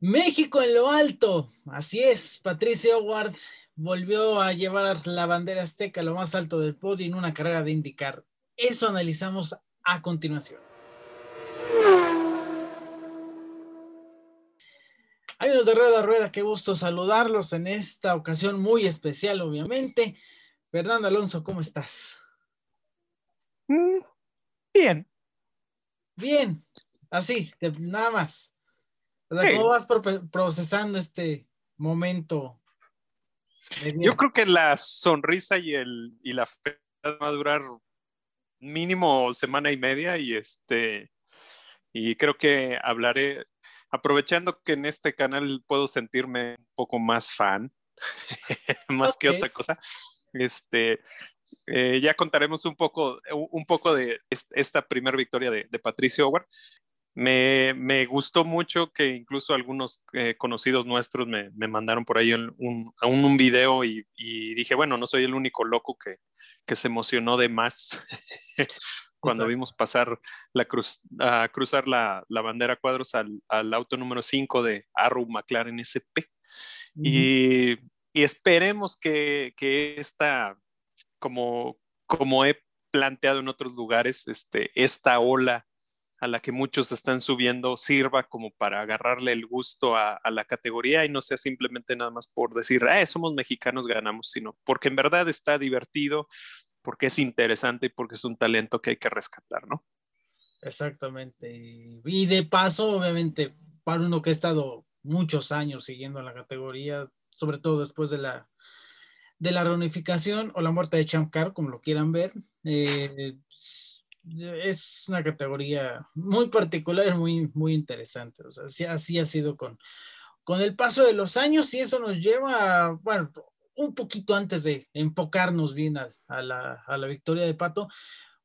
México en lo alto. Así es, Patricio Howard volvió a llevar la bandera azteca a lo más alto del podio en una carrera de indicar. Eso analizamos a continuación. Amigos de Rueda Rueda, qué gusto saludarlos en esta ocasión muy especial, obviamente. Fernando Alonso, ¿cómo estás? Mm, bien. Bien, así, nada más. ¿Cómo vas procesando este momento? Yo creo que la sonrisa y, el, y la fe va a durar mínimo semana y media y este y creo que hablaré aprovechando que en este canal puedo sentirme un poco más fan más que otra cosa este eh, ya contaremos un poco un poco de esta primera victoria de, de Patricio Howard me, me, gustó mucho que incluso algunos eh, conocidos nuestros me, me, mandaron por ahí un, un, un video y, y, dije, bueno, no soy el único loco que, que se emocionó de más cuando vimos pasar la cruz, a cruzar la, la, bandera cuadros al, al, auto número 5 de Arrow McLaren SP. y, y, esperemos que, que esta, como, como he planteado en otros lugares, este, esta ola a la que muchos están subiendo sirva como para agarrarle el gusto a, la categoría y no sea simplemente nada más por decir, ah, somos mexicanos, ganamos, sino porque en verdad está divertido, porque es interesante y porque es un talento que hay que rescatar, ¿no? Exactamente. Y de paso, obviamente, para uno que ha estado muchos años siguiendo la categoría, sobre todo después de la, de la reunificación o la muerte de Champ como lo quieran ver, eh, es una categoría muy particular, muy, muy interesante. O sea, así, ha sido con, con el paso de los años y eso nos lleva, bueno, un poquito antes de enfocarnos bien a, la, a la, victoria de Pato,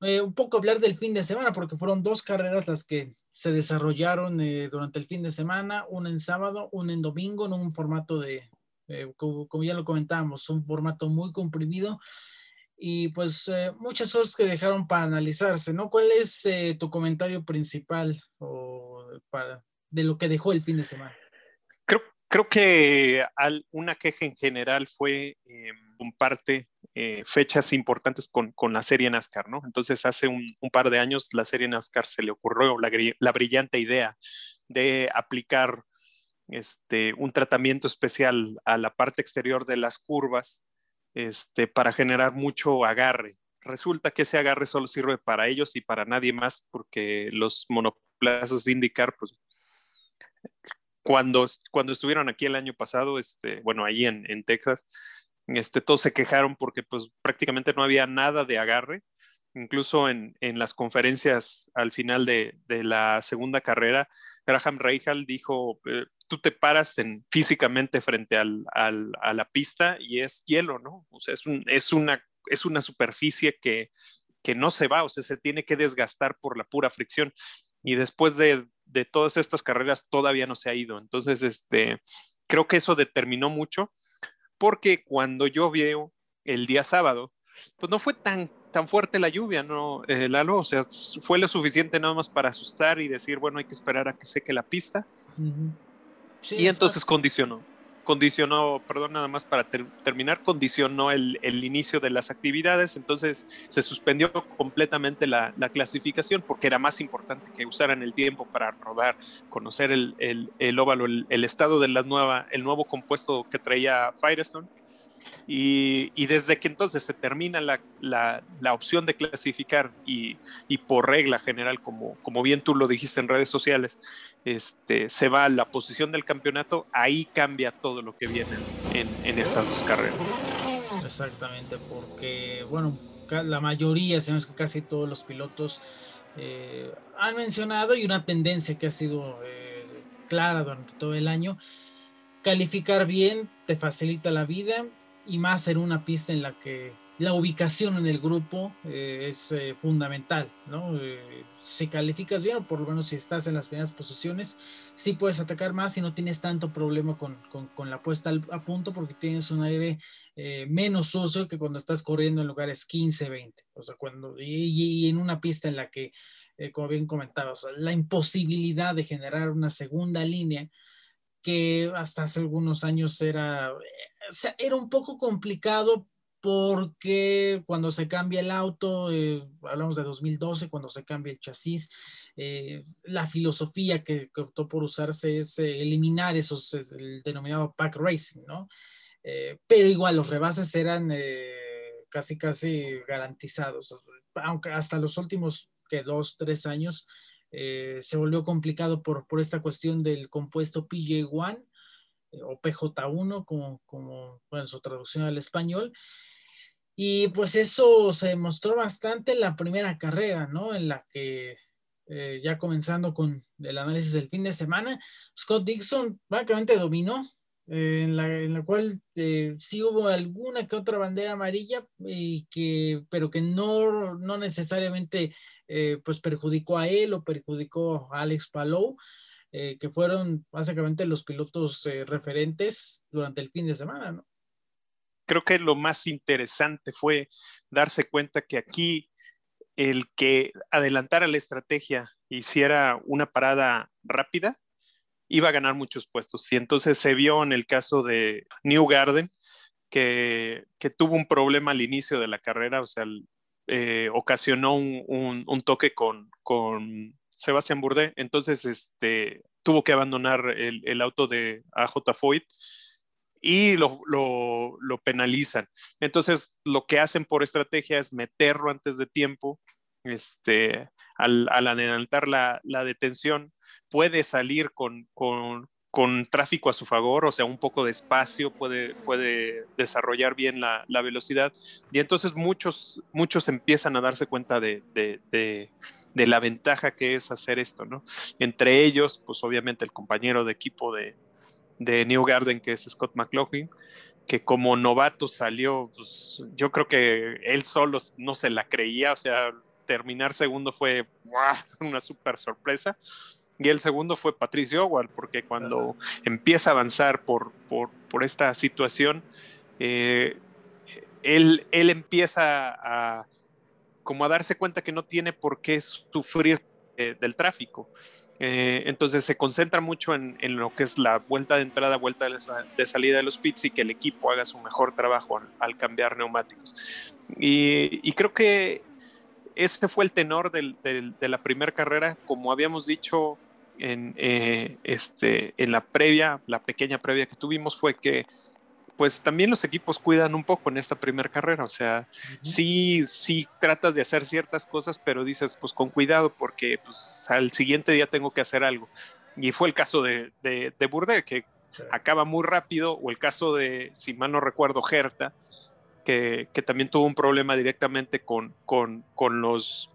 eh, un poco hablar del fin de semana, porque fueron dos carreras las que se desarrollaron eh, durante el fin de semana, una en sábado, una en domingo, en un formato de, eh, como, como, ya lo comentábamos, un formato muy comprimido y pues eh, muchas cosas que dejaron para analizarse, ¿no? ¿Cuál es eh, tu comentario principal o para, de lo que dejó el fin de semana? Creo, creo que una queja en general fue eh, en parte fechas importantes con, con, la serie NASCAR, ¿no? Entonces hace un, un, par de años la serie NASCAR se le ocurrió la, la brillante idea de aplicar este, un tratamiento especial a la parte exterior de las curvas este, para generar mucho agarre. Resulta que ese agarre solo sirve para ellos y para nadie más, porque los monoplazas de indicar, pues, cuando, cuando estuvieron aquí el año pasado, este, bueno, ahí en, en Texas, este, todos se quejaron porque pues prácticamente no había nada de agarre. Incluso en, en las conferencias al final de, de, la segunda carrera, Graham Rahal dijo, eh, tú te paras en, físicamente frente al, al, a la pista y es hielo, ¿no? O sea, es, un, es, una, es una superficie que, que no se va, o sea, se tiene que desgastar por la pura fricción. Y después de, de todas estas carreras todavía no se ha ido. Entonces, este, creo que eso determinó mucho, porque cuando yo veo el día sábado, pues no fue tan, tan fuerte la lluvia, ¿no, eh, Lalo? O sea, fue lo suficiente nada más para asustar y decir, bueno, hay que esperar a que seque la pista. Uh -huh y entonces condicionó, condicionó, perdón, nada más para ter terminar, condicionó el, el, inicio de las actividades, entonces se suspendió completamente la, la, clasificación porque era más importante que usaran el tiempo para rodar, conocer el, el, el óvalo, el, estado de la nueva, el nuevo compuesto que traía Firestone y, desde que entonces se termina la, la, la opción de clasificar y, y, por regla general, como, como bien tú lo dijiste en redes sociales, este, se va a la posición del campeonato, ahí cambia todo lo que viene en, estas dos carreras. Exactamente, porque, bueno, la mayoría, si no es que casi todos los pilotos eh, han mencionado y una tendencia que ha sido eh, clara durante todo el año, calificar bien te facilita la vida y más en una pista en la que la ubicación en el grupo eh, es eh, fundamental, ¿no? Eh, si calificas bien, o por lo menos si estás en las primeras posiciones, sí puedes atacar más y no tienes tanto problema con, con, con la puesta al, a punto porque tienes un aire eh, menos sucio que cuando estás corriendo en lugares 15, 20. O sea, cuando, y, en una pista en la que, como bien comentabas, la imposibilidad de generar una segunda línea que hasta hace algunos años era, era un poco complicado porque cuando se cambia el auto, eh, hablamos de 2012, cuando se cambia el chasis, eh, la filosofía que, optó por usarse es eh, eliminar esos, el denominado pack racing, ¿no? pero igual los rebases eran casi, casi garantizados, aunque hasta los últimos que dos, tres años se volvió complicado por, por esta cuestión del compuesto PJ1 o PJ1, como, como bueno, su traducción al español, y pues eso se demostró bastante en la primera carrera, ¿no? En la que eh, ya comenzando con el análisis del fin de semana, Scott Dixon prácticamente dominó, eh, en, la, en, la, cual eh, sí hubo alguna que otra bandera amarilla, y que, pero que no, no necesariamente pues perjudicó a él o perjudicó a Alex Palou. Que fueron básicamente los pilotos referentes durante el fin de semana, ¿no? creo que lo más interesante fue darse cuenta que aquí el que adelantara la estrategia, hiciera una parada rápida, iba a ganar muchos puestos. Y entonces se vio en el caso de New Garden, que, tuvo un problema al inicio de la carrera, o sea, eh, ocasionó un, toque con, con Sebastián Bourdais, entonces este, tuvo que abandonar el, auto de AJ Foyt y lo, penalizan. Entonces, lo que hacen por estrategia es meterlo antes de tiempo, este, al, adelantar la, detención, puede salir con, tráfico a su favor, o sea, un poco de espacio, puede, puede desarrollar bien la, velocidad. Y entonces muchos, muchos empiezan a darse cuenta de, de, la ventaja que es hacer esto, ¿no? Entre ellos, pues obviamente el compañero de equipo de, de New Garden, que es Scott McLaughlin, que como novato salió, pues, yo creo que él solo no se la creía, o sea, terminar segundo fue una súper sorpresa. Y el segundo fue Patricio Howard, porque cuando empieza a avanzar por, por, esta situación, eh, él, él empieza a como a darse cuenta que no tiene por qué sufrir eh, del tráfico. Eh, entonces se concentra mucho en, lo que es la vuelta de entrada, vuelta de, salida de los pits y que el equipo haga su mejor trabajo al, cambiar neumáticos. Y, creo que ese fue el tenor de la primera carrera, como habíamos dicho en, eh, este, en la previa, la pequeña previa que tuvimos fue que pues también los equipos cuidan un poco en esta primera carrera, o sea, sí, sí tratas de hacer ciertas cosas, pero dices, pues con cuidado, porque pues, al siguiente día tengo que hacer algo. Y fue el caso de, de, Burde, que acaba muy rápido, o el caso de, si mal no recuerdo, Gerta, que, que también tuvo un problema directamente con, con, con los,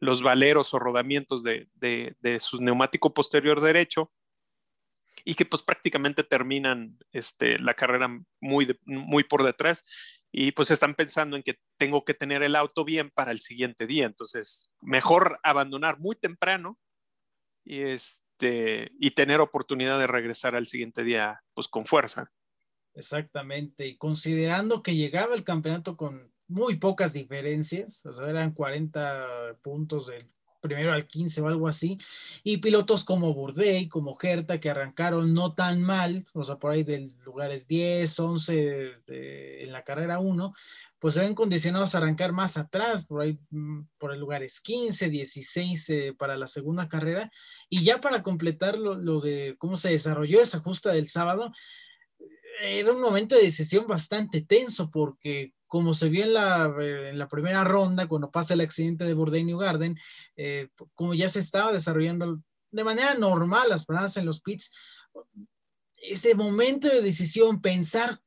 los valeros o rodamientos de, de, su neumático posterior derecho, y que pues prácticamente terminan este, la carrera muy, muy por detrás y pues están pensando en que tengo que tener el auto bien para el siguiente día. Entonces, mejor abandonar muy temprano y, este, y tener oportunidad de regresar al siguiente día pues con fuerza. Exactamente, y considerando que llegaba el campeonato con muy pocas diferencias, o sea, eran 40 puntos del primero al 15 o algo así, y pilotos como Bourdais, como Gerta, que arrancaron no tan mal, o sea, por ahí de lugares 10, 11 en la carrera 1, pues se ven condicionados a arrancar más atrás, por ahí mm, por el lugares 15, 16 eh, para la segunda carrera, y ya para completar lo, lo de cómo se desarrolló esa justa del sábado, era un momento de decisión bastante tenso porque como se vio en la, eh, en la primera ronda, cuando pasa el accidente de Bourdain New Garden, eh, como ya se estaba desarrollando de manera normal las paradas en los pits, ese momento de decisión, pensar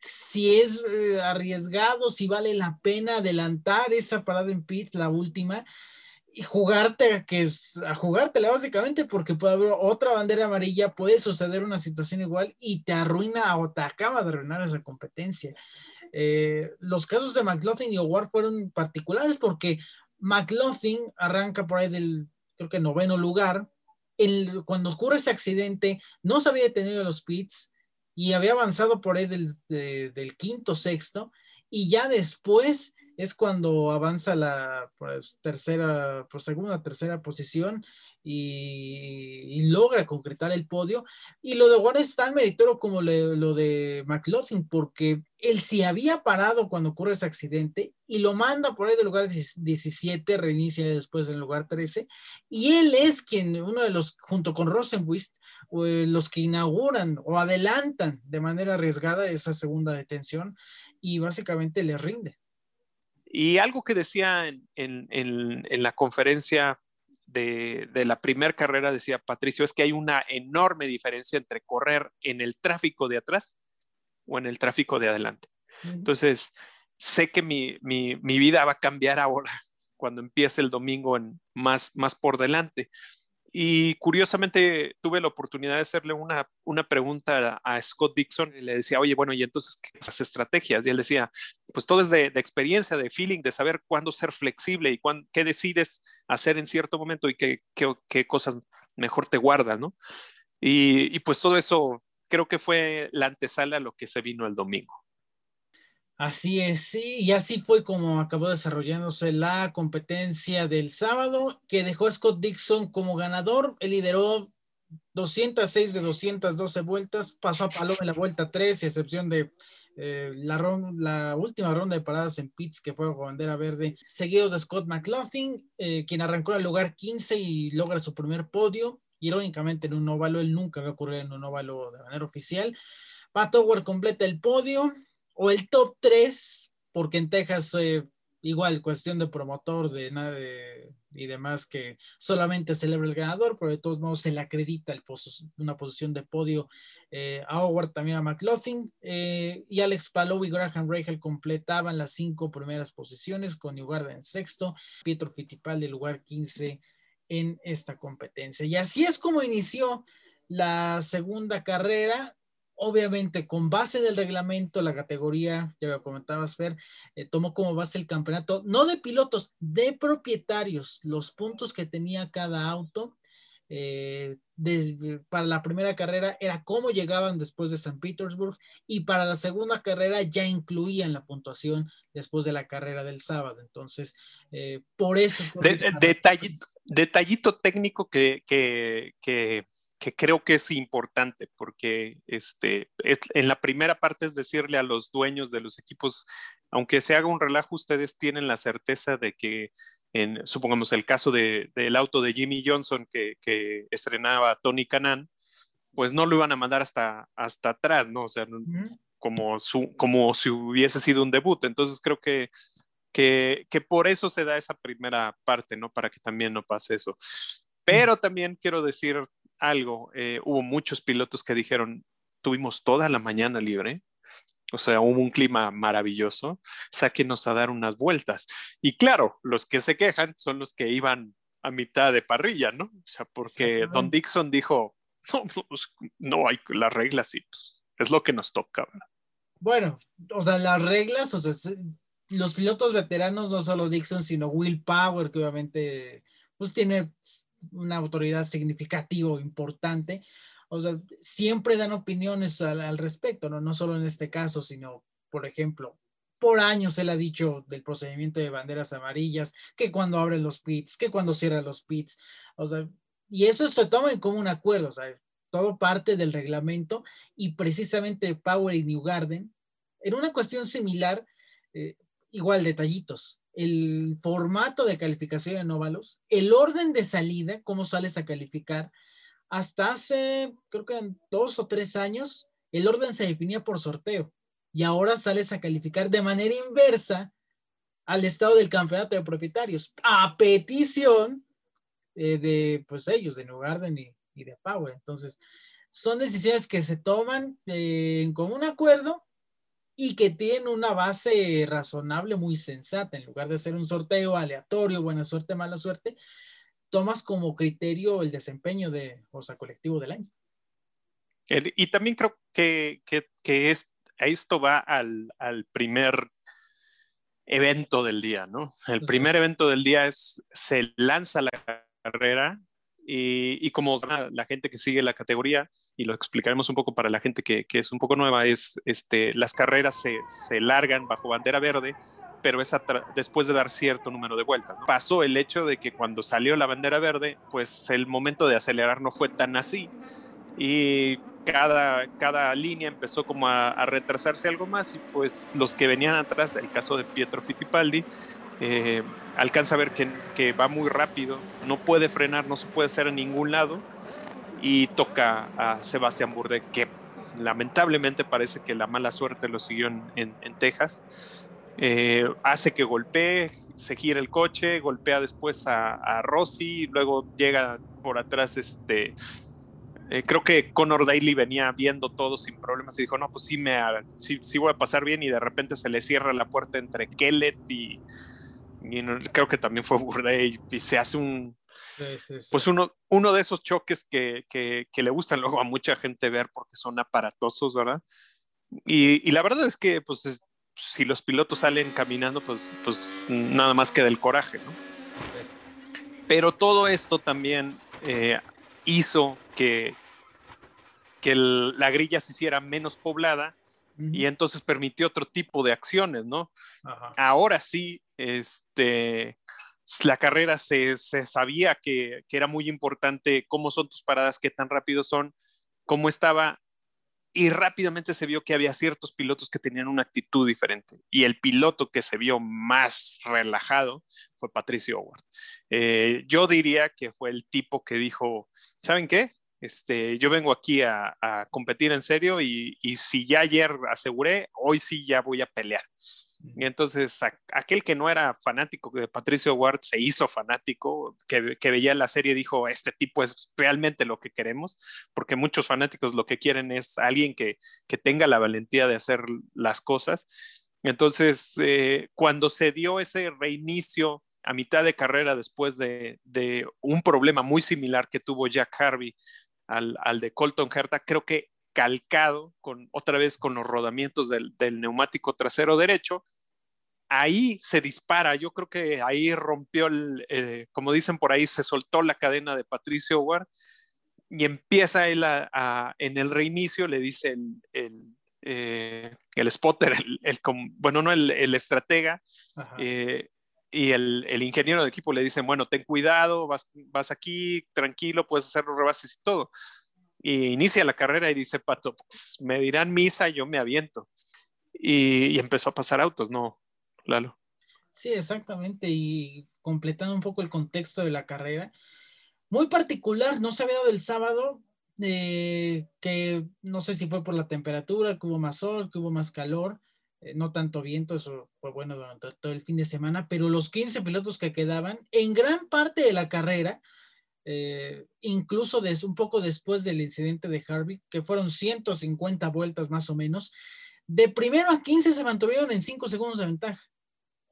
si es eh, arriesgado, si vale la pena adelantar esa parada en pits, la última, y jugarte a que a jugártela básicamente porque puede haber otra bandera amarilla, puede suceder una situación igual y te arruina o te acaba de arruinar esa competencia. Eh, los casos de McLaughlin y Howard fueron particulares porque McLaughlin arranca por ahí del, creo que noveno lugar. Cuando ocurre ese accidente, no se había detenido los pits y había avanzado por ahí del, del quinto, sexto, y ya después es cuando avanza la pues, tercera, por segunda, tercera posición y, logra concretar el podio. Y lo de Warren es tan meritorio como lo de McLaughlin, porque él sí había parado cuando ocurre ese accidente y lo manda por ahí del lugar 17, reinicia después en el lugar 13, y él es quien, uno de los, junto con Rosenwist, los que inauguran o adelantan de manera arriesgada esa segunda detención y básicamente le rinde. Y algo que decía en, en la conferencia de, la primera carrera, decía Patricio, es que hay una enorme diferencia entre correr en el tráfico de atrás o en el tráfico de adelante. Entonces, sé que mi, mi, mi, vida va a cambiar ahora cuando empiece el domingo en más, más por delante. Y curiosamente tuve la oportunidad de hacerle una, una pregunta a, Scott Dixon y le decía, oye, bueno, ¿y entonces qué estrategias? Y él decía, pues todo es de, experiencia, de feeling, de saber cuándo ser flexible y qué decides hacer en cierto momento y qué, qué, cosas mejor te guardas, ¿no? Y, y pues todo eso creo que fue la antesala a lo que se vino el domingo. Así es, sí, y así fue como acabó desarrollándose la competencia del sábado, que dejó a Scott Dixon como ganador. Él lideró 206 de 212 vueltas, pasó a Paloma en la vuelta 3, excepción de eh, la, la, última ronda de paradas en pits que fue con bandera verde, seguido de Scott McLaughlin, eh, quien arrancó en el lugar 15 y logra su primer podio. Irónicamente, en un óvalo, él nunca había ocurrido en un óvalo de manera oficial. Pat Howard completa el podio, o el top 3, porque en Texas eh, igual cuestión de promotor de nada y demás que solamente celebra el ganador, pero de todos modos se le acredita el una posición de podio eh, a Howard, también a McLaughlin, eh, y Alex Palou y Graham Rahal completaban las cinco primeras posiciones con Uganda en sexto, Pietro Fittipaldi lugar 15 en esta competencia. Y así es como inició la segunda carrera, obviamente con base del reglamento, la categoría, ya lo comentabas, Fer, eh, tomó como base el campeonato, no de pilotos, de propietarios, los puntos que tenía cada auto. Eh, para la primera carrera era cómo llegaban después de San Petersburg y para la segunda carrera ya incluían la puntuación después de la carrera del sábado. Entonces, eh, por eso... detallito, técnico que, que, que que creo que es importante porque este, en la primera parte es decirle a los dueños de los equipos, aunque se haga un relajo, ustedes tienen la certeza de que, en, supongamos el caso de, del auto de Jimmy Johnson que, que, estrenaba Tony Canan, pues no lo iban a mandar hasta, hasta atrás, ¿no? O sea, como, su, como si hubiese sido un debut. Entonces creo que, que, que por eso se da esa primera parte, ¿no? Para que también no pase eso. Pero también quiero decir algo, eh, hubo muchos pilotos que dijeron, tuvimos toda la mañana libre, o sea, hubo un clima maravilloso, sáquenos a dar unas vueltas. Y claro, los que se quejan son los que iban a mitad de parrilla, ¿no? O sea, porque Don Dixon dijo, no, no hay las reglas es lo que nos toca. Bueno, o sea, las reglas, o sea, los pilotos veteranos, no solo Dixon, sino Will Power, que obviamente pues tiene una autoridad significativa, importante, o sea, siempre dan opiniones al, respecto, ¿no? No solo en este caso, sino, por ejemplo, por años él ha dicho del procedimiento de banderas amarillas, que cuando abren los pits, que cuando cierran los pits, o sea, y eso se toma como un acuerdo, o sea, todo parte del reglamento y precisamente Power y New Garden, en una cuestión similar, eh, igual detallitos, el formato de calificación en óvalos, el orden de salida, cómo sales a calificar. Hasta hace, creo que dos o tres años, el orden se definía por sorteo y ahora sales a calificar de manera inversa al estado del campeonato de propietarios, a petición eh, de pues ellos, de New Garden y, de Power. Entonces, son decisiones que se toman eh, en común acuerdo y que tiene una base razonable, muy sensata. En lugar de hacer un sorteo aleatorio, buena suerte, mala suerte, tomas como criterio el desempeño de OSA colectivo del año. y también creo que, que, es, esto va al, al, primer evento del día, ¿no? El primer evento del día es, se lanza la carrera y, como la gente que sigue la categoría, y lo explicaremos un poco para la gente que, es un poco nueva, es este, las carreras se, se, largan bajo bandera verde pero es después de dar cierto número de vueltas. Pasó el hecho de que cuando salió la bandera verde, pues el momento de acelerar no fue tan así y cada, cada línea empezó como a, retrasarse algo más y pues los que venían atrás, el caso de Pietro Fittipaldi, eh, alcanza a ver que, va muy rápido, no puede frenar, no se puede hacer en ningún lado y toca a Sebastián Burde, que lamentablemente parece que la mala suerte lo siguió en, Texas. Eh, hace que golpee, se gira el coche, golpea después a, a Rossi, luego llega por atrás este eh, creo que Conor Daly venía viendo todo sin problemas y dijo, no, pues sí, me, sí, voy a pasar bien y de repente se le cierra la puerta entre Kellet y, creo que también fue Burdey y se hace un... Pues uno, uno de esos choques que, que, que, le gustan luego a mucha gente ver porque son aparatosos, ¿verdad? Y, y la verdad es que pues si los pilotos salen caminando, pues, pues nada más queda el coraje, ¿no? Pero todo esto también eh, hizo que, que la grilla se hiciera menos poblada y entonces permitió otro tipo de acciones, ¿no? Ahora sí, este, la carrera se, sabía que, que, era muy importante cómo son tus paradas, qué tan rápido son, cómo estaba, y rápidamente se vio que había ciertos pilotos que tenían una actitud diferente. Y el piloto que se vio más relajado fue Patricio Howard. Eh, yo diría que fue el tipo que dijo, ¿saben qué? Este, yo vengo aquí a, competir en serio y, si ya ayer aseguré, hoy sí ya voy a pelear. Y entonces aquel que no era fanático de Patricio Ward se hizo fanático, que, que, veía la serie dijo, este tipo es realmente lo que queremos, porque muchos fanáticos lo que quieren es alguien que, que tenga la valentía de hacer las cosas. Entonces, eh, cuando se dio ese reinicio a mitad de carrera después de, de, un problema muy similar que tuvo Jack Harvey al, de Colton Herta, creo que calcado con otra vez con los rodamientos del, neumático trasero derecho. Ahí se dispara, yo creo que ahí rompió el, eh, como dicen por ahí, se soltó la cadena de Patricio Ward y empieza él a, en el reinicio, le dice el, el, eh, spotter, el, bueno, no el, estratega, eh, y el, el, ingeniero de equipo le dice, bueno, ten cuidado, vas, vas aquí, tranquilo, puedes hacer los rebases y todo. Y inicia la carrera y dice, Pato, pues, me dirán misa, yo me aviento. Y, empezó a pasar autos, ¿no, Lalo? Sí, exactamente. Y completando un poco el contexto de la carrera, muy particular, no se había dado el sábado, eh, que no sé si fue por la temperatura, que hubo más sol, que hubo más calor, eh, no tanto viento, eso fue bueno durante todo el fin de semana, pero los 15 pilotos que quedaban, en gran parte de la carrera, eh, incluso un poco después del incidente de Harvey, que fueron 150 vueltas más o menos, de primero a 15 se mantuvieron en 5 segundos de ventaja.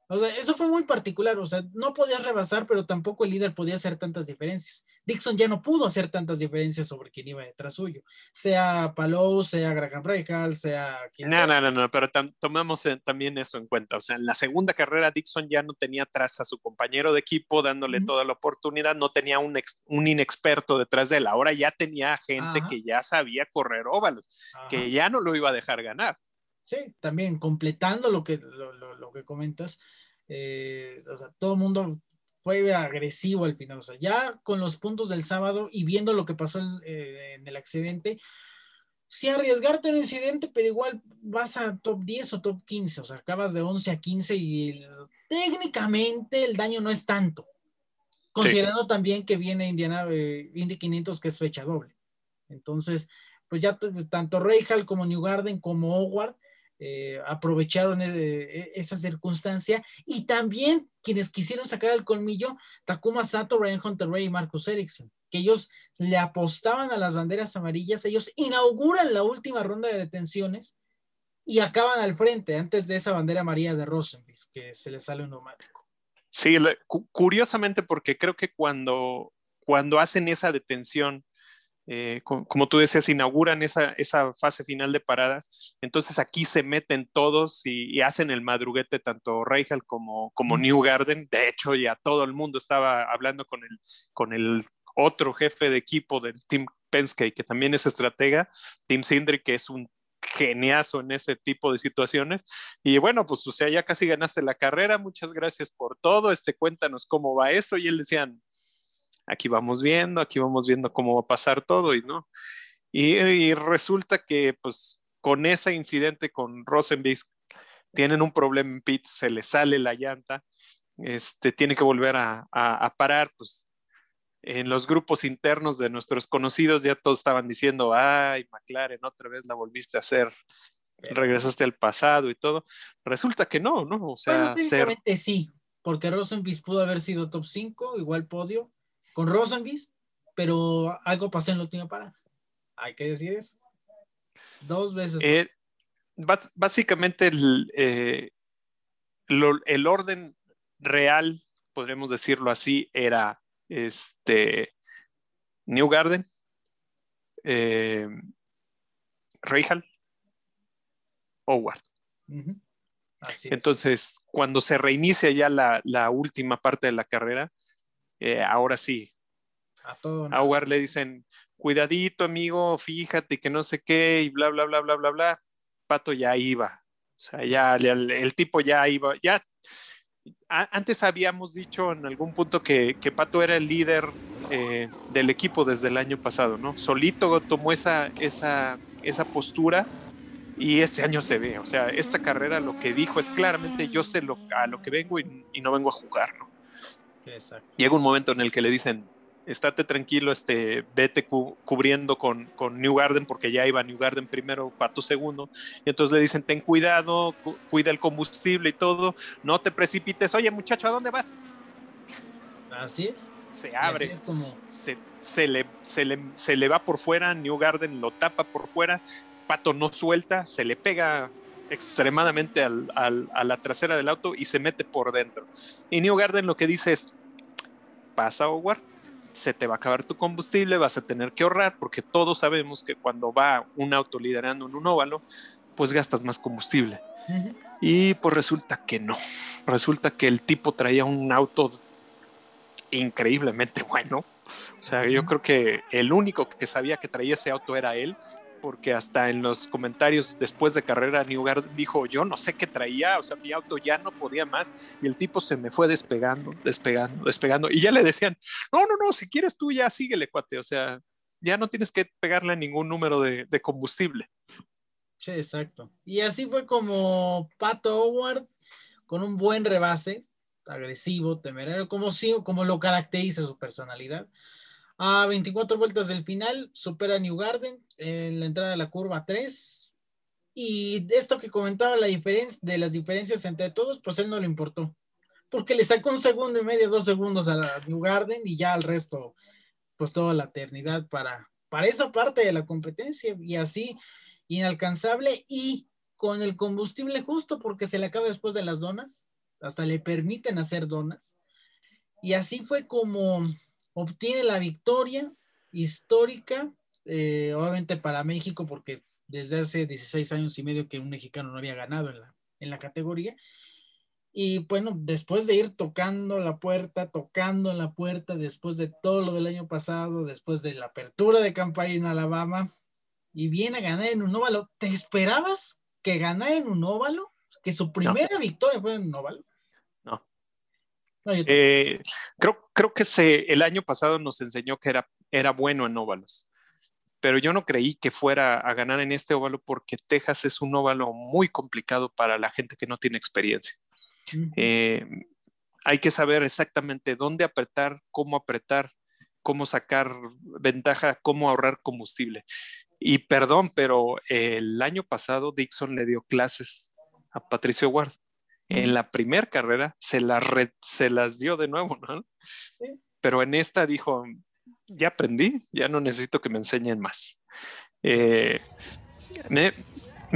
O sea, eso fue muy particular, o sea, no podías rebasar, pero tampoco el líder podía hacer tantas diferencias. Dixon ya no pudo hacer tantas diferencias sobre quién iba detrás suyo, sea Palou, sea Graham Rahal, sea quien no, No, no, no, pero tomamos también eso en cuenta. O sea, en la segunda carrera Dixon ya no tenía atrás a su compañero de equipo dándole toda la oportunidad, no tenía un, un, inexperto detrás de él, ahora ya tenía gente que ya sabía correr óvalos, que ya no lo iba a dejar ganar. Sí, también completando lo que, lo, que comentas, eh, o sea, todo el mundo fue agresivo al final, o sea, ya con los puntos del sábado y viendo lo que pasó en, eh, el accidente, sí arriesgarte un incidente, pero igual vas a top 10 o top 15, o sea, acabas de 11 a 15 y técnicamente el daño no es tanto, considerando también que viene Indiana, eh, Indy 500 que es fecha doble. Entonces, pues ya tanto Hall como New Garden como Howard eh, aprovecharon e, esa circunstancia y también quienes quisieron sacar el colmillo, Takuma Sato, Ryan Hunter Ray y Marcus Ericsson, que ellos le apostaban a las banderas amarillas, ellos inauguran la última ronda de detenciones y acaban al frente antes de esa bandera amarilla de Rosenbis, que se le sale un neumático. Sí, curiosamente porque creo que cuando, cuando hacen esa detención eh, como tú decías, inauguran esa, esa, fase final de paradas. Entonces aquí se meten todos y, hacen el madruguete, tanto Reichel como, como New Garden. De hecho, ya todo el mundo estaba hablando con el, con el otro jefe de equipo del Team Penske, que también es estratega, Tim Sindri, que es un geniazo en ese tipo de situaciones. Y bueno, pues o sea, ya casi ganaste la carrera, muchas gracias por todo, este, cuéntanos cómo va eso. Y él decían, aquí vamos viendo, aquí vamos viendo cómo va a pasar todo y no. Y, resulta que pues con ese incidente con Rosenbis tienen un problema en pit, se le sale la llanta, este, tiene que volver a, a parar, pues en los grupos internos de nuestros conocidos ya todos estaban diciendo, ay, McLaren, otra vez la volviste a hacer, regresaste al pasado y todo. Resulta que no, ¿no? O sea, bueno, sí, porque Rosenbis pudo haber sido top 5, igual podio, con Rosenbis, pero algo pasó en la última parada. Hay que decir eso. Dos veces. Eh, básicamente el, eh, el orden real, podríamos decirlo así, era este, New Garden, eh, Howard. Entonces, cuando se reinicia ya la, última parte de la carrera, eh, ahora sí, a, Howard le dicen, cuidadito amigo, fíjate que no sé qué, y bla, bla, bla, bla, bla, bla. Pato ya iba. O sea, ya el tipo ya iba, ya antes habíamos dicho en algún punto que, Pato era el líder eh, del equipo desde el año pasado, ¿no? Solito tomó esa, esa, esa postura y este año se ve, o sea, esta carrera lo que dijo es claramente yo sé lo, a lo que vengo y, y no vengo a jugar, ¿no? Exacto. Llega un momento en el que le dicen, estate tranquilo, este, vete cubriendo con, con, New Garden, porque ya iba New Garden primero, Pato segundo, y entonces le dicen, ten cuidado, cuida el combustible y todo, no te precipites, oye muchacho, ¿a dónde vas? Así es. Se abre, como... se, le, se, le, se le va por fuera, New Garden lo tapa por fuera, Pato no suelta, se le pega extremadamente al, al, a la trasera del auto y se mete por dentro. Y New Garden lo que dice es, pasa Howard, se te va a acabar tu combustible, vas a tener que ahorrar, porque todos sabemos que cuando va un auto liderando en un óvalo, pues gastas más combustible. Y pues resulta que no. Resulta que el tipo traía un auto increíblemente bueno. O sea, yo creo que el único que sabía que traía ese auto era él porque hasta en los comentarios después de carrera Newgard dijo, yo no sé qué traía, o sea, mi auto ya no podía más y el tipo se me fue despegando, despegando, despegando y ya le decían, no, no, no, si quieres tú ya síguele, cuate, o sea, ya no tienes que pegarle a ningún número de, combustible. Sí, exacto. Y así fue como Pato Howard, con un buen rebase, agresivo, temerario, como, como lo caracteriza su personalidad, a 24 vueltas del final, supera New Garden en la entrada de la curva 3. Y esto que comentaba la diferencia, de las diferencias entre todos, pues él no le importó. Porque le sacó un segundo y medio, dos segundos a New Garden y ya al resto, pues toda la eternidad para, para esa parte de la competencia. Y así, inalcanzable y con el combustible justo porque se le acaba después de las donas. Hasta le permiten hacer donas. Y así fue como obtiene la victoria histórica, eh, obviamente para México, porque desde hace 16 años y medio que un mexicano no había ganado en la, en la categoría. Y bueno, después de ir tocando la puerta, tocando la puerta, después de todo lo del año pasado, después de la apertura de campaña en Alabama, y viene a ganar en un óvalo, ¿te esperabas que ganara en un óvalo? Que su primera victoria fuera en un óvalo. Eh, creo, creo que se, el año pasado nos enseñó que era, era bueno en óvalos, pero yo no creí que fuera a ganar en este óvalo porque Texas es un óvalo muy complicado para la gente que no tiene experiencia. Eh, hay que saber exactamente dónde apretar, cómo apretar, cómo sacar ventaja, cómo ahorrar combustible. Y perdón, pero el año pasado Dixon le dio clases a Patricio Ward en la primera carrera se, la se las dio de nuevo, ¿no? Pero en esta dijo, ya aprendí, ya no necesito que me enseñen más. Eh, me,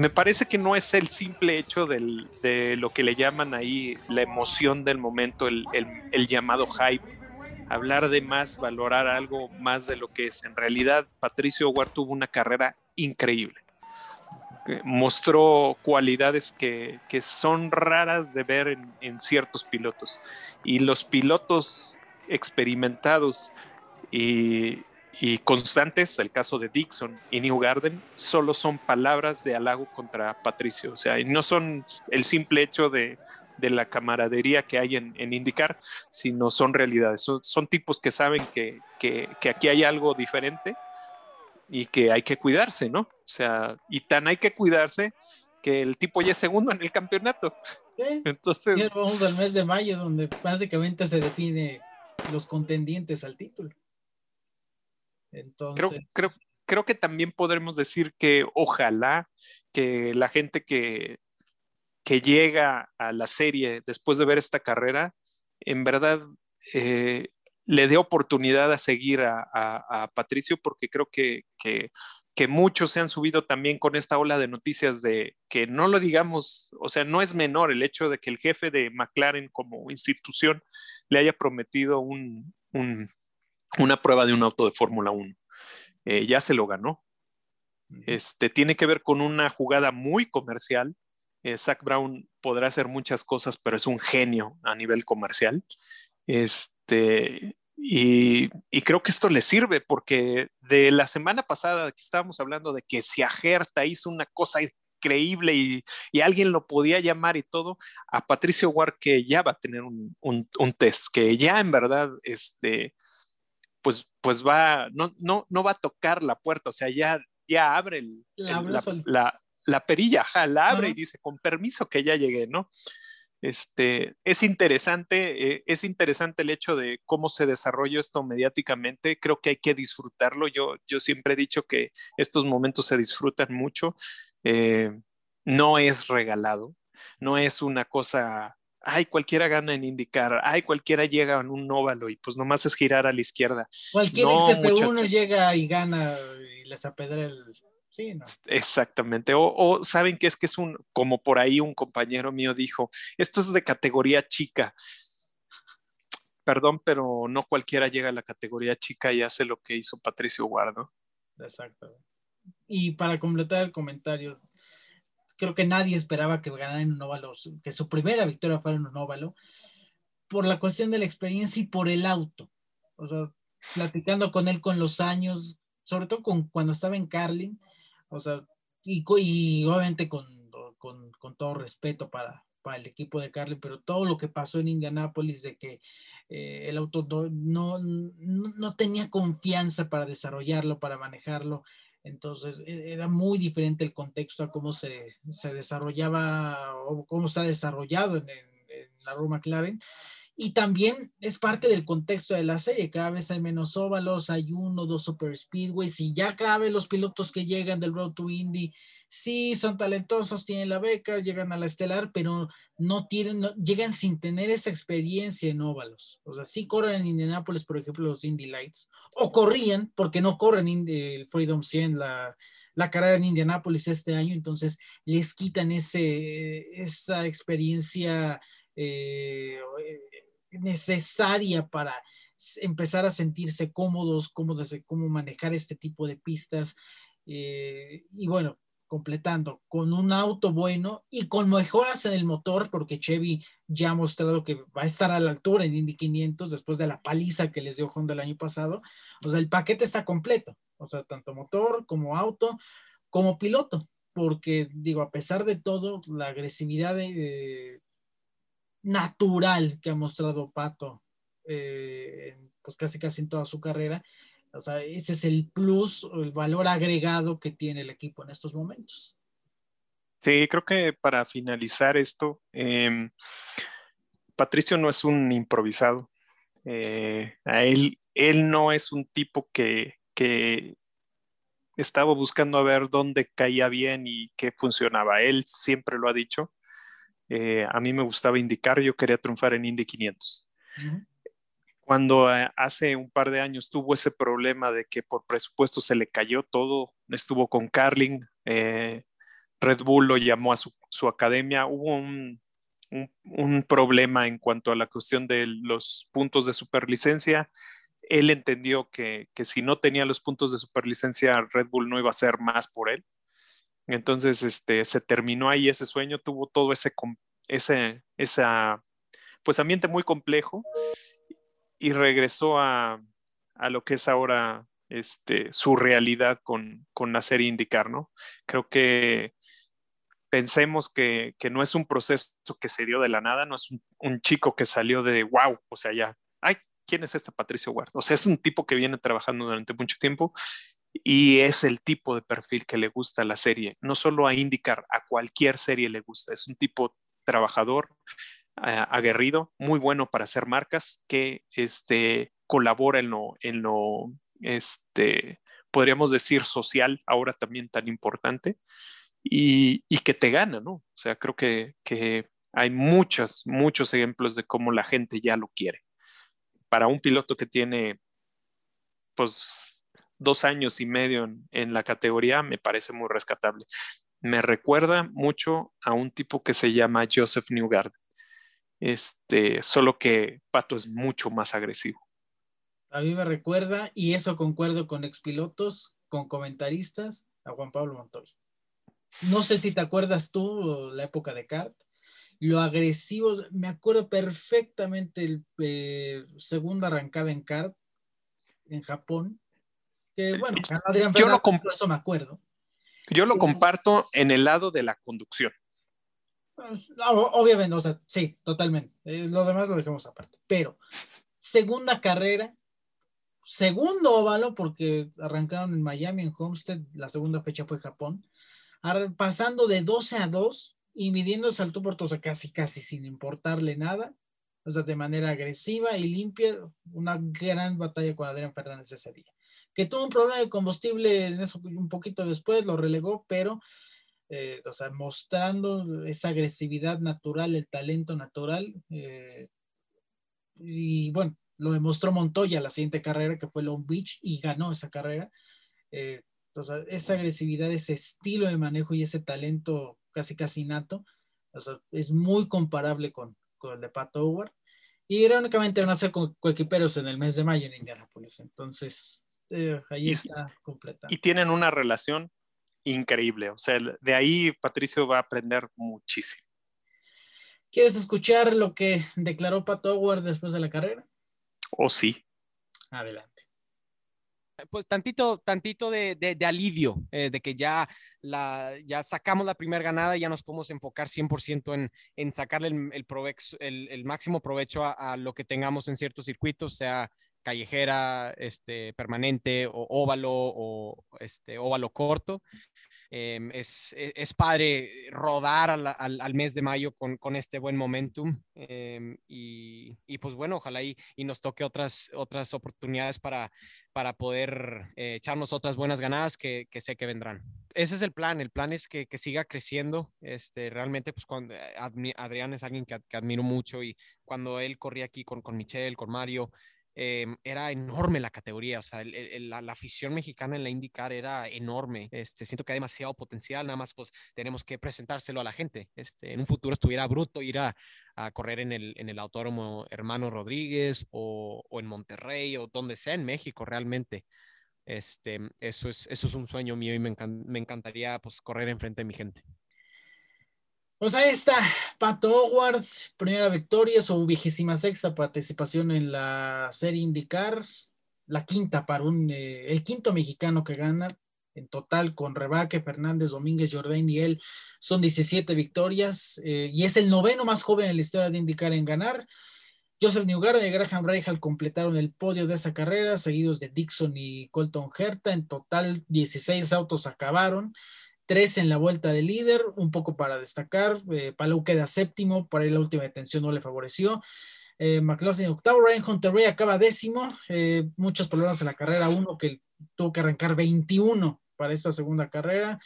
parece que no es el simple hecho de lo que le llaman ahí la emoción del momento, el, el llamado hype, hablar de más, valorar algo más de lo que es. En realidad, Patricio Ward tuvo una carrera increíble mostró cualidades que, son raras de ver en, ciertos pilotos. Y los pilotos experimentados y, constantes, el caso de Dixon y New Garden, solo son palabras de halago contra Patricio. O sea, no son el simple hecho de, de la camaradería que hay en, en indicar, sino son realidades. Son, tipos que saben que, que, que, aquí hay algo diferente y que hay que cuidarse, ¿no? O sea, y tan hay que cuidarse que el tipo ya es segundo en el campeonato. Sí. Entonces. vamos al mes de mayo, donde básicamente se define los contendientes al título. Entonces. Creo, creo, que también podremos decir que ojalá que la gente que, que llega a la serie después de ver esta carrera, en verdad eh, le dé oportunidad a seguir a, Patricio, porque creo que, que, que, muchos se han subido también con esta ola de noticias de que no lo digamos, o sea, no es menor el hecho de que el jefe de McLaren como institución le haya prometido un, una prueba de un auto de Fórmula 1. Eh, ya se lo ganó. Este, tiene que ver con una jugada muy comercial. Eh, Zach Brown podrá hacer muchas cosas, pero es un genio a nivel comercial. Este, y, creo que esto le sirve porque de la semana pasada que estábamos hablando de que si Ajerta hizo una cosa increíble y, alguien lo podía llamar y todo, a Patricio Ward que ya va a tener un, un test, que ya en verdad este, pues, pues va, no, no, no va a tocar la puerta, o sea, ya, ya abre la, la, perilla, la abre y dice, con permiso que ya llegué, ¿no? Este, es interesante, eh, es interesante el hecho de cómo se desarrolló esto mediáticamente. Creo que hay que disfrutarlo. Yo, yo siempre he dicho que estos momentos se disfrutan mucho. Eh, no es regalado, no es una cosa ay, cualquiera gana en indicar, ay, cualquiera llega en un óvalo y pues nomás es girar a la izquierda. Cualquier no, XP1 llega y gana y les apedrea el... Sí, no. Exactamente. O, saben que es que es un, como por ahí un compañero mío dijo, esto es de categoría chica. Perdón, pero no cualquiera llega a la categoría chica y hace lo que hizo Patricio Guardo. Exacto. Y para completar el comentario, creo que nadie esperaba que ganara en un óvalo, que su primera victoria fuera en un óvalo, por la cuestión de la experiencia y por el auto. O sea, platicando con él con los años, sobre todo con, cuando estaba en Carlin, o sea, y, y obviamente con, con, con, todo respeto para, para el equipo de Carlin, pero todo lo que pasó en Indianápolis de que eh, el auto no, no, no, tenía confianza para desarrollarlo, para manejarlo, entonces e-, era muy diferente el contexto a cómo se, se desarrollaba o cómo se ha desarrollado en, en, la Roma McLaren. Y también es parte del contexto de la serie. Cada vez hay menos óvalos, hay uno, dos super speedways y ya cada vez los pilotos que llegan del Road to Indy, sí, son talentosos, tienen la beca, llegan a la estelar, pero no tienen, llegan sin tener esa experiencia en óvalos. O sea, sí corren en Indianapolis, por ejemplo, los Indy Lights, o corrían, porque no corren el Freedom 100, la, carrera en Indianapolis este año, entonces les quitan ese, esa experiencia. Eh, necesaria para empezar a sentirse cómodos, cómodos de cómo manejar este tipo de pistas. Eh, y bueno, completando con un auto bueno y con mejoras en el motor, porque Chevy ya ha mostrado que va a estar a la altura en Indy 500 después de la paliza que les dio Honda el año pasado. O sea, el paquete está completo, o sea, tanto motor como auto, como piloto, porque digo, a pesar de todo, la agresividad de, natural que ha mostrado Pato, eh, pues casi casi en toda su carrera. O sea, ese es el plus, el valor agregado que tiene el equipo en estos momentos. Sí, creo que para finalizar esto, em, Patricio no es un improvisado. Eh, a él, él no es un tipo que, que estaba buscando a ver dónde caía bien y qué funcionaba. Él siempre lo ha dicho. Eh, a mí me gustaba indicar, yo quería triunfar en Indy 500. Cuando eh, hace un par de años tuvo ese problema de que por presupuesto se le cayó todo, estuvo con Carling, eh, Red Bull lo llamó a su, academia, hubo un, problema en cuanto a la cuestión de los puntos de superlicencia. Él entendió que, que si no tenía los puntos de superlicencia, Red Bull no iba a hacer más por él entonces, este, se terminó ahí ese sueño, tuvo todo ese, ese esa, pues, ambiente muy complejo y regresó a, a lo que es ahora este, su realidad con, con la serie indicar, ¿no? Creo que pensemos que, no es un proceso que se dio de la nada, no es un, chico que salió de wow, o sea, ya, ay, ¿quién es este Patricio Ward? O sea, es un tipo que viene trabajando durante mucho tiempo y es el tipo de perfil que le gusta la serie. No solo a indicar, a cualquier serie le gusta. Es un tipo trabajador, eh, aguerrido, muy bueno para hacer marcas, que este, colabora en lo, en lo este, podríamos decir, social, ahora también tan importante y, que te gana, ¿no? O sea, creo que, hay muchos, muchos ejemplos de cómo la gente ya lo quiere. Para un piloto que tiene, pues, dos años y medio en, la categoría, me parece muy rescatable. Me recuerda mucho a un tipo que se llama Joseph Newgard. Este, solo que Pato es mucho más agresivo. A mí me recuerda, y eso concuerdo con expilotos, con comentaristas, a Juan Pablo Montoya. No sé si te acuerdas tú la época de Kart, lo agresivo, me acuerdo perfectamente el eh, segunda arrancada en Kart en Japón, que bueno, Adrián yo lo eso me acuerdo. Yo lo comparto en el lado de la conducción. Obviamente, o sea, sí, totalmente. Eh, lo demás lo dejamos aparte. Pero, segunda carrera, segundo óvalo, porque arrancaron en Miami, en Homestead, la segunda fecha fue Japón pasando de 12 a 2 y midiéndose al tú por casi, casi sin importarle nada, o sea, de manera agresiva y limpia, una gran batalla con Adrián Fernández ese día. Que tuvo un problema de combustible en eso un poquito después, lo relegó, pero, eh, o sea, mostrando esa agresividad natural, el talento natural. Eh, y bueno, lo demostró Montoya la siguiente carrera, que fue Long Beach, y ganó esa carrera. Eh, entonces, esa agresividad, ese estilo de manejo y ese talento casi casi nato, es muy comparable con, con, el de Pat Howard. Y irónicamente van a ser coequiperos en el mes de mayo en Indianapolis. Entonces, eh, ahí está completa. Y tienen una relación increíble. O sea, de ahí Patricio va a aprender muchísimo. ¿Quieres escuchar lo que declaró Pat Howard después de la carrera? ¿O oh, sí? Adelante pues tantito, tantito de, de, alivio, eh, de que ya, la, ya sacamos la primera ganada y ya nos podemos enfocar 100% en, en sacarle el, el, el, máximo provecho a, a, lo que tengamos en ciertos circuitos, sea callejera, este, permanente o óvalo o este, óvalo corto. Em, es, e, es, padre rodar al, al, mes de mayo con, con este buen momentum em, y, y, pues bueno, ojalá y, y, nos toque otras, otras oportunidades para, para poder eh, echarnos otras buenas ganadas que, que, sé que vendrán. Ese es el plan, el plan es que, que siga creciendo. Este, realmente, pues cuando eh, Adrián es alguien que, que admiro mucho y cuando él corría aquí con, con Michelle, con Mario, Em, era enorme la categoría, o sea, la, afición mexicana en la IndyCar era enorme. Este, siento que hay demasiado potencial, nada más pues tenemos que presentárselo a la gente. Este, en un futuro estuviera bruto ir a, correr en el, en el Autódromo Hermano Rodríguez o, en Monterrey o donde sea en México realmente. Este, eso, es, eso es un sueño mío y me, me encantaría pues correr enfrente de mi gente. Pues ahí está, Pato Howard, primera victoria, su vigésima sexta participación en la serie IndyCar, la quinta para un, eh, el quinto mexicano que gana, en total con Rebaque, Fernández, Domínguez, Jordain y él, son 17 victorias, eh, y es el noveno más joven en la historia de IndyCar en ganar. Joseph Newgarden y Graham Rahal completaron el podio de esa carrera, seguidos de Dixon y Colton Herta, en total 16 autos acabaron tres en la vuelta de líder, un poco para destacar. Eh, Palau queda séptimo, por ahí la última detención no le favoreció. Eh, McLaughlin octavo, Ryan Hunter acaba décimo. Eh, muchos problemas en la carrera, uno que tuvo que arrancar 21 para esta segunda carrera.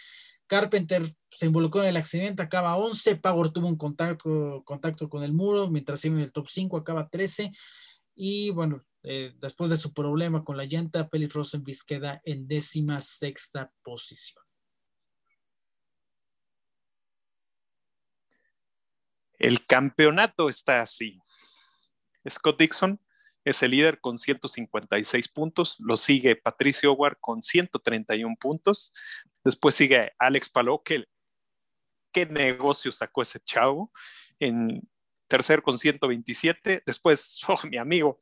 Carpenter se involucró en el accidente, acaba 11. Power tuvo un contacto, contacto con el muro, mientras iba en el top 5, acaba 13. Y bueno, eh, después de su problema con la llanta, Felix Rosenqvist queda en décima sexta posición. El campeonato está así. Scott Dixon es el líder con 156 puntos, lo sigue Patricio Howard con 131 puntos, después sigue Alex Palou, qué negocio sacó ese chavo, en tercer con 127, después oh, mi amigo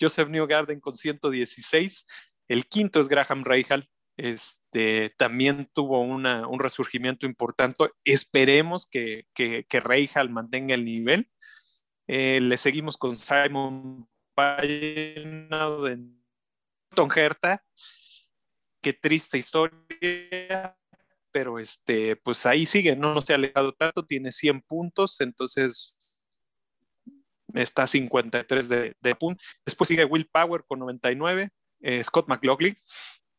Joseph Newgarden con 116, El quinto es Graham Rahal, este, también tuvo un resurgimiento importante. Esperemos que, que, que Rahal mantenga el nivel. Eh, le seguimos con Simon Payne de Tom Herta. Qué triste historia, pero este, pues ahí sigue, no, no se ha alejado tanto, tiene 100 puntos, entonces está 53 de, de puntos. Después sigue Will Power con 99, eh, Scott McLaughlin,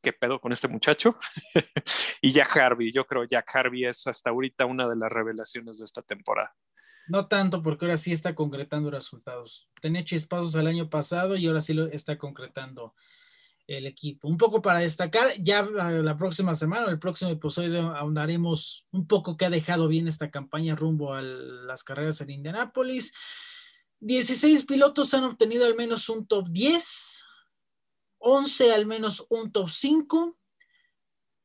qué pedo con este muchacho, y Jack Harvey. Yo creo Jack Harvey es hasta ahorita una de las revelaciones de esta temporada. No tanto, porque ahora sí está concretando resultados. Tenía chispazos el año pasado y ahora sí lo está concretando el equipo. Un poco para destacar, ya la próxima semana, el próximo episodio, ahondaremos un poco qué ha dejado bien esta campaña rumbo a las carreras en Indianápolis. 16 pilotos han obtenido al menos un top 10, 11 al menos un top 5,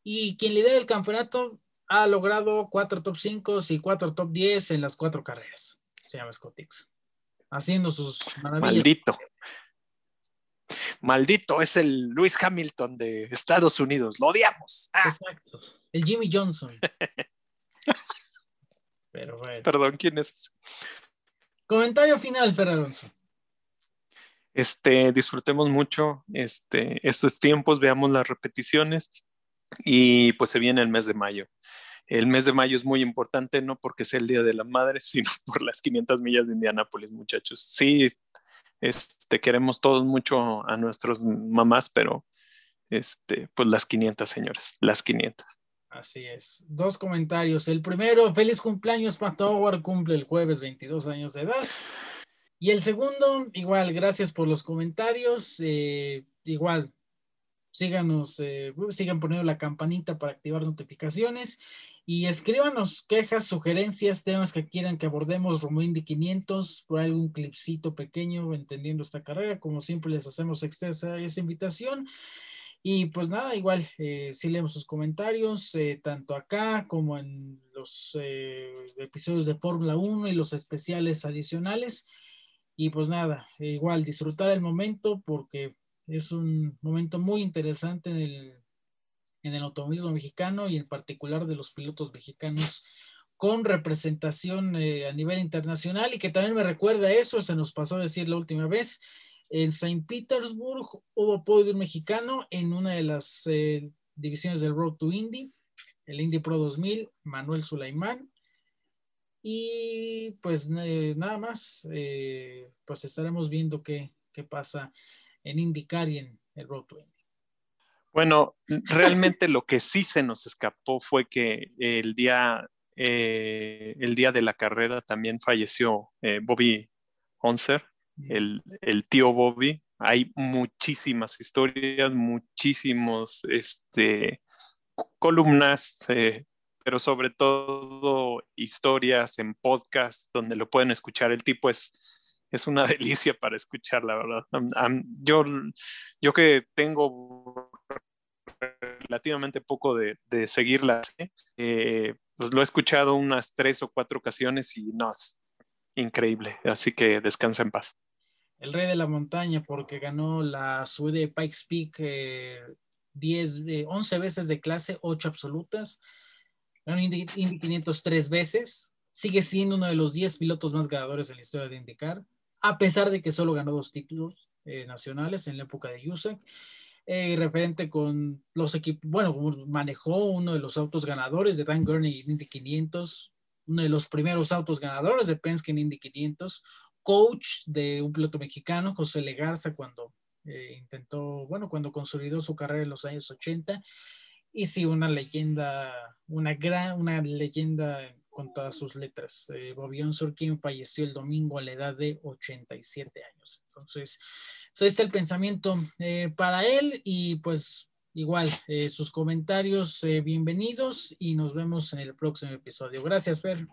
y quien lidera el campeonato ha logrado 4 top 5 y 4 top 10 en las cuatro carreras. Se llama Scott Dixon. Haciendo sus maravillas. Maldito. Maldito, es el Luis Hamilton de Estados Unidos. Lo odiamos. Ah. Exacto. El Jimmy Johnson. Pero bueno. Perdón, ¿quién es? Comentario final, Fer Alonso. Este, disfrutemos mucho este, estos tiempos, veamos las repeticiones y pues se viene el mes de mayo. El mes de mayo es muy importante, no porque sea el Día de la Madre, sino por las 500 millas de Indianápolis, muchachos. Sí, este, queremos todos mucho a nuestros mamás, pero este, pues las 500, señores, las 500. Así es. Dos comentarios. El primero, feliz cumpleaños, Pat Howard, cumple el jueves 22 años de edad. Y el segundo, igual, gracias por los comentarios. Eh, igual, síganos, eh, sigan poniendo la campanita para activar notificaciones y escríbanos quejas, sugerencias, temas que quieran que abordemos rumbo Indy 500, por algún clipcito pequeño entendiendo esta carrera, como siempre les hacemos extensa esa invitación. Y pues nada, igual, eh, sí leemos sus comentarios, eh, tanto acá como en los eh, episodios de Fórmula 1 y los especiales adicionales. Y pues nada, igual disfrutar el momento porque es un momento muy interesante en el, en el automovilismo mexicano y en particular de los pilotos mexicanos con representación a nivel internacional y que también me recuerda eso, se nos pasó a decir la última vez, en Saint Petersburg hubo podio mexicano en una de las eh, divisiones del Road to Indy, el Indy Pro 2000, Manuel Sulaimán. Y pues nada más, eh, pues estaremos viendo qué, qué pasa en IndyCar y en el Road to Indy. Bueno, realmente lo que sí se nos escapó fue que el día, eh, el día de la carrera también falleció Bobby Onser, el, tío Bobby. Hay muchísimas historias, muchísimos este, columnas, eh, pero sobre todo historias en podcast donde lo pueden escuchar. El tipo es, es una delicia para escuchar, la verdad. yo, yo que tengo relativamente poco de, de seguirla, eh, pues lo he escuchado unas tres o cuatro ocasiones y no, es increíble. Así que descansa en paz el rey de la montaña porque ganó la SUE de Pikes Peak 10, eh, 11 veces de clase, 8 absolutas. Ganó Indy, 500 tres veces. Sigue siendo uno de los 10 pilotos más ganadores en la historia de IndyCar, a pesar de que solo ganó dos títulos eh, nacionales en la época de USAC. Eh, referente con los equipos, bueno, manejó uno de los autos ganadores de Dan Gurney en Indy 500, uno de los primeros autos ganadores de Penske en Indy 500, coach de un piloto mexicano, José Legarza, cuando eh, intentó, bueno, cuando consolidó su carrera en los años 80. Y sí, una leyenda, una gran, una leyenda con todas sus letras. Eh, Bobby quien falleció el domingo a la edad de 87 años. Entonces, pues ahí está el pensamiento eh, para él y pues igual, eh, sus comentarios bienvenidos y nos vemos en el próximo episodio. Gracias, Fer.